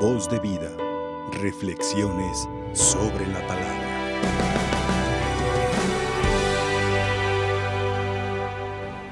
Voz de vida. Reflexiones sobre la palabra.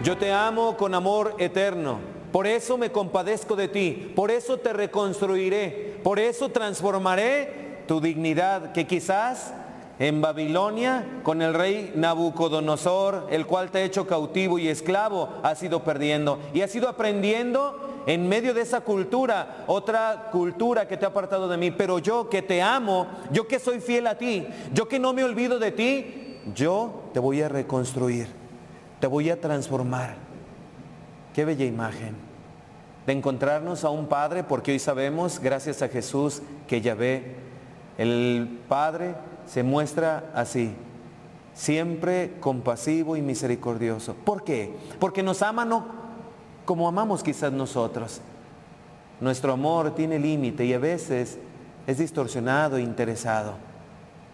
Yo te amo con amor eterno. Por eso me compadezco de ti. Por eso te reconstruiré. Por eso transformaré tu dignidad que quizás en Babilonia con el rey Nabucodonosor, el cual te ha hecho cautivo y esclavo, has ido perdiendo. Y has ido aprendiendo en medio de esa cultura, otra cultura que te ha apartado de mí. Pero yo que te amo, yo que soy fiel a ti, yo que no me olvido de ti, yo te voy a reconstruir, te voy a transformar. Qué bella imagen de encontrarnos a un Padre, porque hoy sabemos, gracias a Jesús, que ya ve, el Padre se muestra así, siempre compasivo y misericordioso. ¿Por qué? Porque nos ama no como amamos quizás nosotros. Nuestro amor tiene límite y a veces es distorsionado e interesado.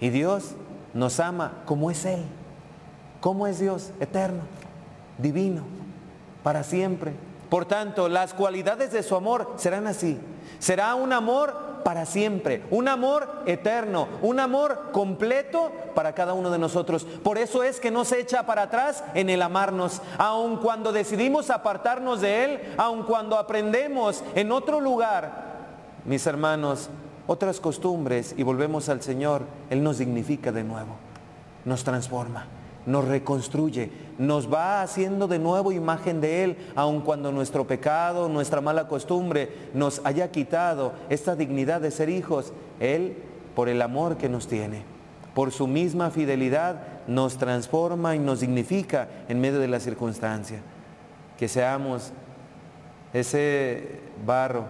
Y Dios nos ama como es Él. ¿Cómo es Dios? Eterno, divino, para siempre. Por tanto, las cualidades de su amor serán así. Será un amor para siempre, un amor eterno, un amor completo para cada uno de nosotros. Por eso es que no se echa para atrás en el amarnos, aun cuando decidimos apartarnos de Él, aun cuando aprendemos en otro lugar, mis hermanos, otras costumbres y volvemos al Señor, Él nos dignifica de nuevo, nos transforma nos reconstruye, nos va haciendo de nuevo imagen de Él, aun cuando nuestro pecado, nuestra mala costumbre nos haya quitado esta dignidad de ser hijos. Él, por el amor que nos tiene, por su misma fidelidad, nos transforma y nos dignifica en medio de la circunstancia. Que seamos ese barro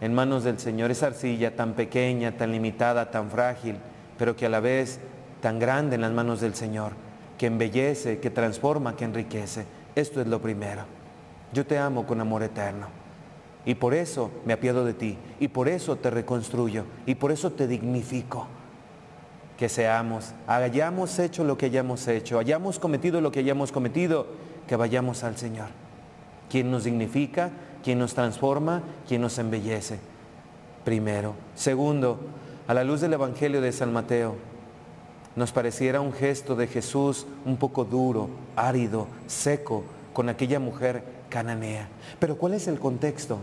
en manos del Señor, esa arcilla tan pequeña, tan limitada, tan frágil, pero que a la vez tan grande en las manos del Señor que embellece, que transforma, que enriquece. Esto es lo primero. Yo te amo con amor eterno. Y por eso me apiado de ti. Y por eso te reconstruyo. Y por eso te dignifico. Que seamos, hayamos hecho lo que hayamos hecho, hayamos cometido lo que hayamos cometido, que vayamos al Señor. Quien nos dignifica, quien nos transforma, quien nos embellece. Primero. Segundo, a la luz del Evangelio de San Mateo, nos pareciera un gesto de Jesús un poco duro, árido, seco con aquella mujer cananea. Pero ¿cuál es el contexto?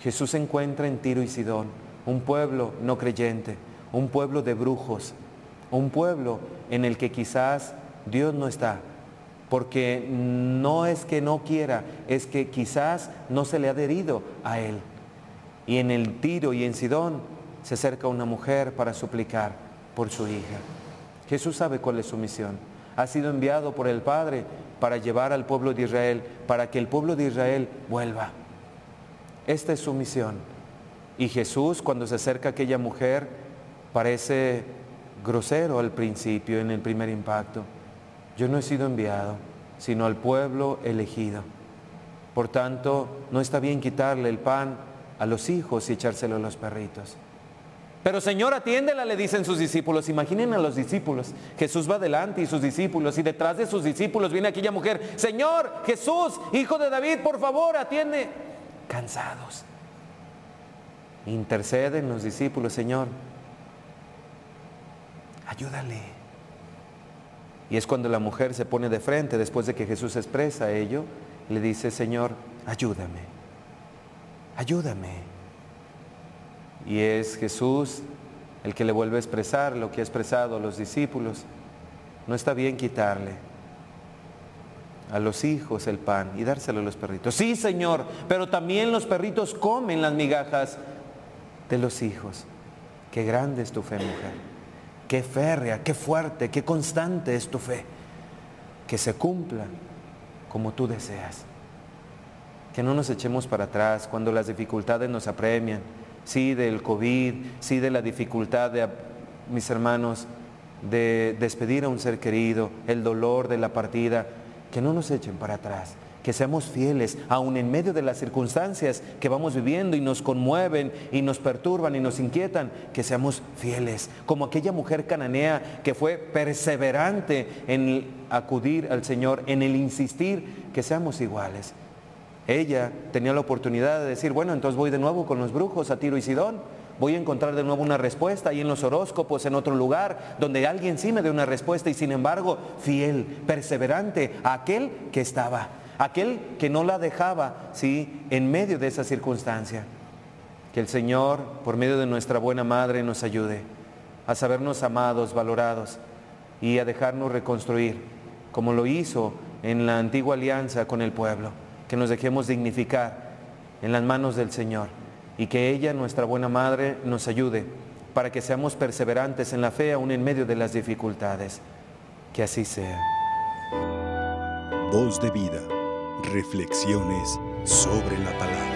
Jesús se encuentra en Tiro y Sidón, un pueblo no creyente, un pueblo de brujos, un pueblo en el que quizás Dios no está, porque no es que no quiera, es que quizás no se le ha adherido a Él. Y en el Tiro y en Sidón se acerca una mujer para suplicar por su hija. Jesús sabe cuál es su misión. Ha sido enviado por el Padre para llevar al pueblo de Israel, para que el pueblo de Israel vuelva. Esta es su misión. Y Jesús, cuando se acerca a aquella mujer, parece grosero al principio, en el primer impacto. Yo no he sido enviado, sino al pueblo elegido. Por tanto, no está bien quitarle el pan a los hijos y echárselo a los perritos. Pero Señor, atiéndela, le dicen sus discípulos. Imaginen a los discípulos. Jesús va adelante y sus discípulos. Y detrás de sus discípulos viene aquella mujer. Señor, Jesús, hijo de David, por favor, atiende. Cansados. Interceden los discípulos, Señor. Ayúdale. Y es cuando la mujer se pone de frente, después de que Jesús expresa ello, le dice, Señor, ayúdame. Ayúdame. Y es Jesús el que le vuelve a expresar lo que ha expresado a los discípulos. No está bien quitarle a los hijos el pan y dárselo a los perritos. Sí, Señor, pero también los perritos comen las migajas de los hijos. Qué grande es tu fe, mujer. Qué férrea, qué fuerte, qué constante es tu fe. Que se cumpla como tú deseas. Que no nos echemos para atrás cuando las dificultades nos apremian sí del COVID, sí de la dificultad de, mis hermanos, de despedir a un ser querido, el dolor de la partida, que no nos echen para atrás, que seamos fieles, aun en medio de las circunstancias que vamos viviendo y nos conmueven y nos perturban y nos inquietan, que seamos fieles, como aquella mujer cananea que fue perseverante en acudir al Señor, en el insistir, que seamos iguales, Ella tenía la oportunidad de decir, bueno, entonces voy de nuevo con los brujos a Tiro y Sidón. Voy a encontrar de nuevo una respuesta ahí en los horóscopos, en otro lugar, donde alguien sí me dé una respuesta y sin embargo fiel, perseverante a aquel que estaba, aquel que no la dejaba, sí, en medio de esa circunstancia. Que el Señor, por medio de nuestra buena madre, nos ayude a sabernos amados, valorados y a dejarnos reconstruir, como lo hizo en la antigua alianza con el pueblo, que nos dejemos dignificar en las manos del Señor y que ella, nuestra buena madre, nos ayude para que seamos perseverantes en la fe aún en medio de las dificultades. Que así sea. Voz de vida. Reflexiones sobre la palabra.